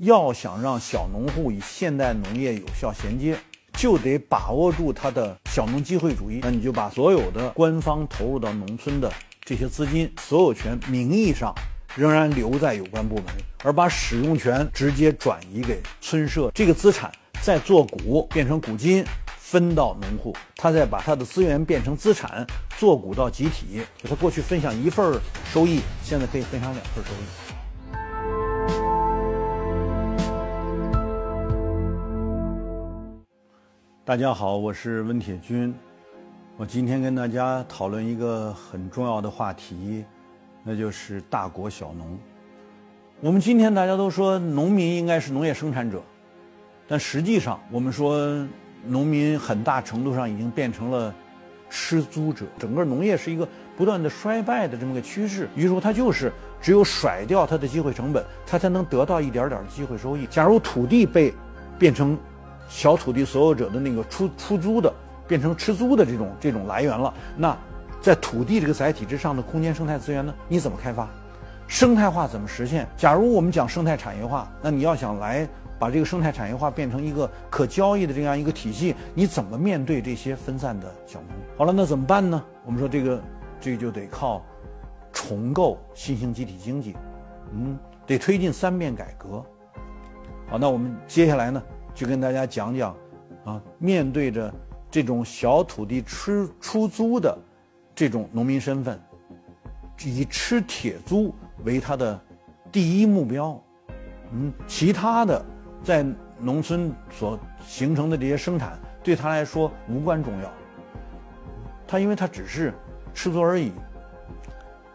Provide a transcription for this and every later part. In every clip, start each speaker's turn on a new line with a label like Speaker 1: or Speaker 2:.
Speaker 1: 要想让小农户与现代农业有效衔接，就得把握住它的小农机会主义。那你就把所有的官方投入到农村的这些资金所有权，名义上仍然留在有关部门，而把使用权直接转移给村社，这个资产再做股变成股金分到农户，他再把他的资源变成资产做股到集体，他过去分享一份收益，现在可以分享两份收益。大家好，我是温铁军。我今天跟大家讨论一个很重要的话题，那就是大国小农。我们今天大家都说农民应该是农业生产者，但实际上我们说农民很大程度上已经变成了吃租者。整个农业是一个不断的衰败的这么个趋势。于是乎它就是只有甩掉它的机会成本，它才能得到一点点机会收益。假如土地被变成小土地所有者的那个出出租的，变成吃租的这种这种来源了。那在土地这个载体之上的空间生态资源呢？你怎么开发？生态化怎么实现？假如我们讲生态产业化，那你要想来把这个生态产业化变成一个可交易的这样一个体系，你怎么面对这些分散的小农？好了，那怎么办呢？我们说这个这就得靠重构新兴集体经济，嗯，得推进三变改革。好，那我们接下来呢？就跟大家讲讲，啊，面对着这种小土地吃出租的这种农民身份，以吃铁租为他的第一目标，嗯，其他的在农村所形成的这些生产对他来说无关重要，他因为他只是吃租而已，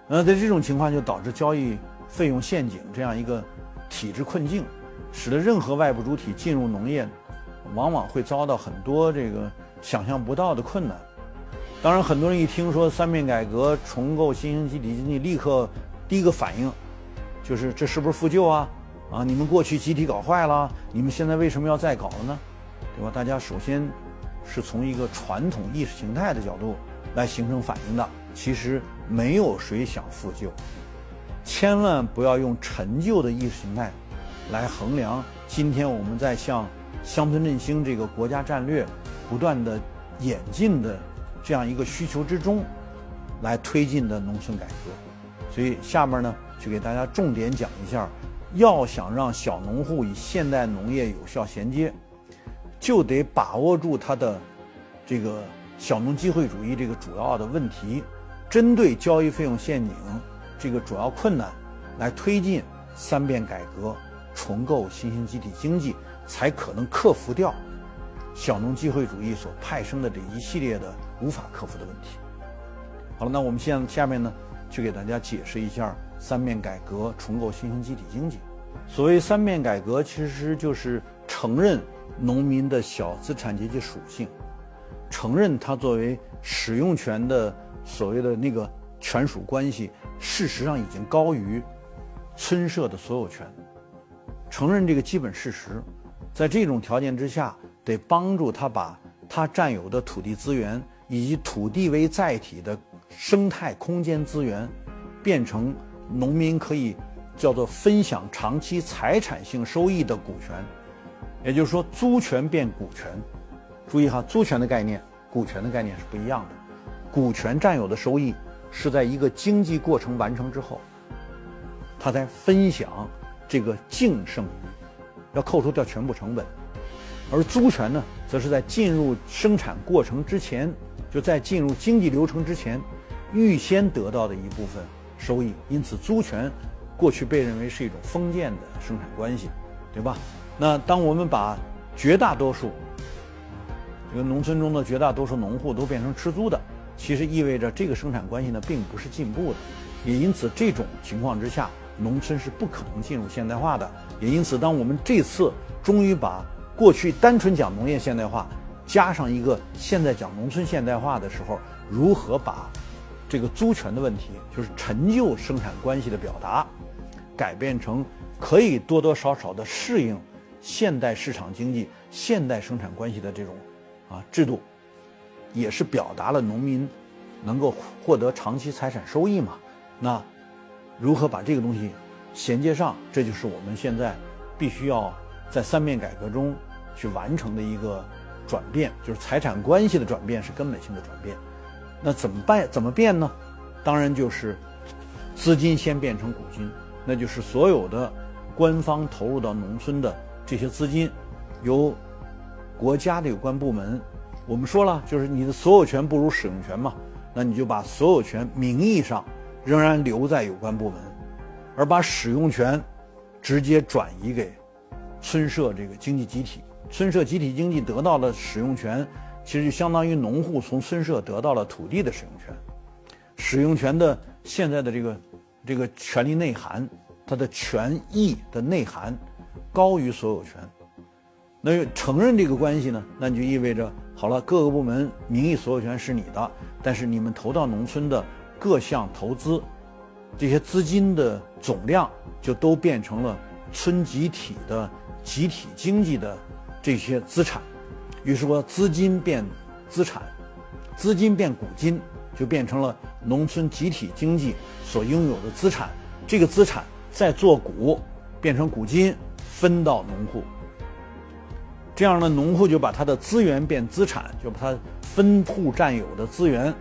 Speaker 1: 呃，在这种情况就导致交易费用陷阱这样一个体制困境。使得任何外部主体进入农业，往往会遭到很多这个想象不到的困难。当然，很多人一听说三面改革、重构新兴集体经济，立刻第一个反应就是这是不是复旧啊？啊，你们过去集体搞坏了，你们现在为什么要再搞了呢？对吧？大家首先是从一个传统意识形态的角度来形成反应的。其实没有谁想复旧，千万不要用陈旧的意识形态。来衡量今天我们在向乡村振兴这个国家战略不断的演进的这样一个需求之中，来推进的农村改革。所以下面呢，就给大家重点讲一下，要想让小农户与现代农业有效衔接，就得把握住它的这个小农机会主义这个主要的问题，针对交易费用陷阱这个主要困难，来推进三变改革。重构新兴集体经济，才可能克服掉小农机会主义所派生的这一系列的无法克服的问题。好了，那我们现下面呢，就给大家解释一下三面改革重构新兴集体经济。所谓三面改革，其实就是承认农民的小资产阶级属性，承认他作为使用权的所谓的那个权属关系，事实上已经高于村社的所有权。承认这个基本事实，在这种条件之下，得帮助他把他占有的土地资源以及土地为载体的生态空间资源，变成农民可以叫做分享长期财产性收益的股权，也就是说，租权变股权。注意哈，租权的概念、股权的概念是不一样的。股权占有的收益是在一个经济过程完成之后，他才分享。这个净剩余要扣除掉全部成本，而租权呢，则是在进入生产过程之前，就在进入经济流程之前，预先得到的一部分收益。因此，租权过去被认为是一种封建的生产关系，对吧？那当我们把绝大多数这个农村中的绝大多数农户都变成吃租的，其实意味着这个生产关系呢，并不是进步的。也因此，这种情况之下。农村是不可能进入现代化的，也因此，当我们这次终于把过去单纯讲农业现代化，加上一个现在讲农村现代化的时候，如何把这个租权的问题，就是陈旧生产关系的表达，改变成可以多多少少的适应现代市场经济、现代生产关系的这种啊制度，也是表达了农民能够获得长期财产收益嘛？那。如何把这个东西衔接上？这就是我们现在必须要在三面改革中去完成的一个转变，就是财产关系的转变是根本性的转变。那怎么办？怎么变呢？当然就是资金先变成股金，那就是所有的官方投入到农村的这些资金，由国家的有关部门，我们说了，就是你的所有权不如使用权嘛，那你就把所有权名义上仍然留在有关部门，而把使用权直接转移给村社这个经济集体，村社集体经济得到了使用权。其实就相当于农户从村社得到了土地的使用权，使用权的现在的这个这个权利内涵，它的权益的内涵高于所有权。那承认这个关系呢？那就意味着好了，各个部门名义所有权是你的，但是你们投到农村的各项投资，这些资金的总量就都变成了村集体的集体经济的这些资产。于是说，资金变资产，资金变股金，就变成了农村集体经济所拥有的资产。这个资产再做股，变成股金，分到农户。这样呢，农户就把他的资源变资产，就把他分户占有的资源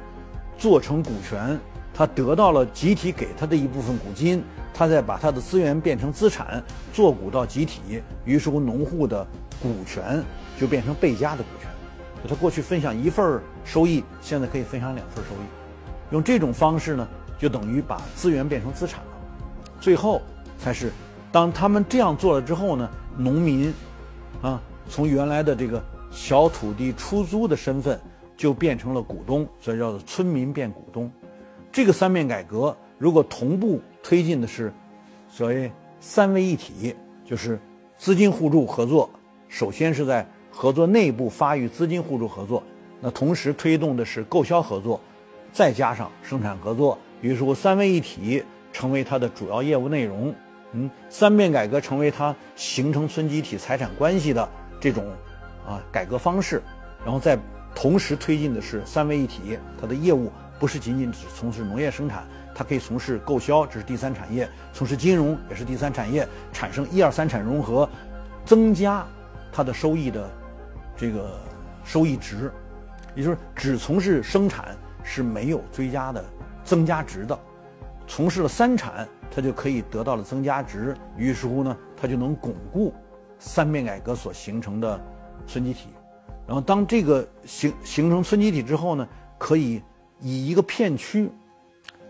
Speaker 1: 做成股权，他得到了集体给他的一部分股金，他再把他的资源变成资产，做股到集体。于是乎，农户的股权。就变成倍加的股权，他过去分享一份收益，现在可以分享两份收益，用这种方式呢，就等于把资源变成资产了。最后才是，当他们这样做了之后呢，农民啊，从原来的这个小土地出租的身份，就变成了股东，所以叫做村民变股东。这个三面改革如果同步推进的是所谓三位一体，就是资金互助合作，首先是在合作内部发育资金互助合作，那同时推动的是购销合作，再加上生产合作，于是乎三位一体成为它的主要业务内容。嗯，三面改革成为它形成村集体财产关系的这种啊改革方式，然后再同时推进的是三位一体，它的业务不是仅仅只从事农业生产，它可以从事购销，这是第三产业；从事金融也是第三产业，产生一二三产融合，增加它的收益的。这个收益值，也就是只从事生产是没有追加的增加值的，从事了三产，它就可以得到了增加值。于是乎呢，它就能巩固三面改革所形成的村集体。然后当这个形形成村集体之后呢，可以以一个片区，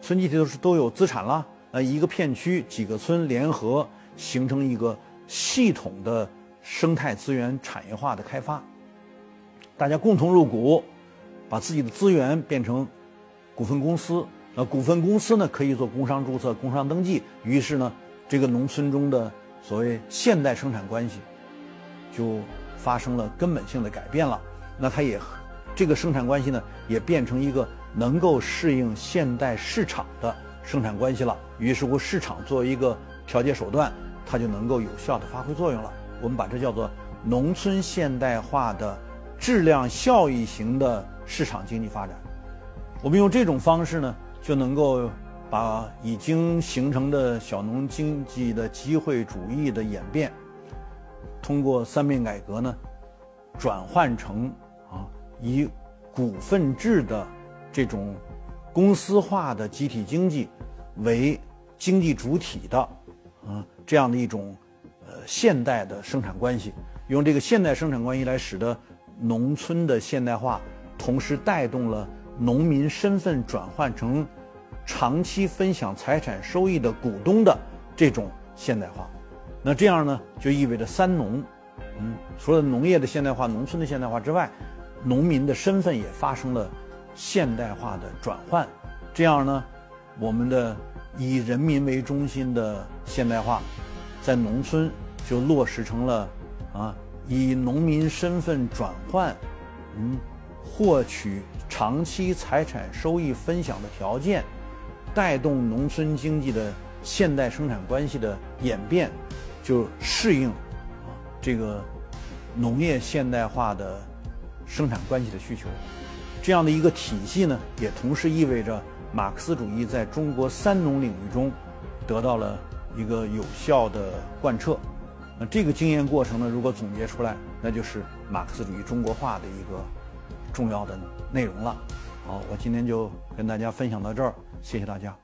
Speaker 1: 村集体都是都有资产了，呃，一个片区几个村联合形成一个系统的生态资源产业化的开发。大家共同入股，把自己的资源变成股份公司。那股份公司呢，可以做工商注册、工商登记。于是呢，这个农村中的所谓现代生产关系就发生了根本性的改变了。那它也这个生产关系呢，也变成一个能够适应现代市场的生产关系了。于是乎，市场作为一个调节手段，它就能够有效的发挥作用了。我们把这叫做农村现代化的。质量效益型的市场经济发展，我们用这种方式呢，就能够把已经形成的小农经济的机会主义的演变，通过三面改革呢，转换成啊以股份制的这种公司化的集体经济为经济主体的啊这样的一种呃现代的生产关系，用这个现代生产关系来使得。农村的现代化，同时带动了农民身份转换成长期分享财产收益的股东的这种现代化。那这样呢，就意味着三农，嗯，除了农业的现代化、农村的现代化之外，农民的身份也发生了现代化的转换。这样呢，我们的以人民为中心的现代化，在农村就落实成了啊。以农民身份转换，嗯，获取长期财产收益分享的条件，带动农村经济的现代生产关系的演变，就适应啊这个农业现代化的生产关系的需求。这样的一个体系呢，也同时意味着马克思主义在中国三农领域中得到了一个有效的贯彻。那这个经验过程呢，如果总结出来，那就是马克思主义中国化的一个重要的内容了。好，我今天就跟大家分享到这儿，谢谢大家。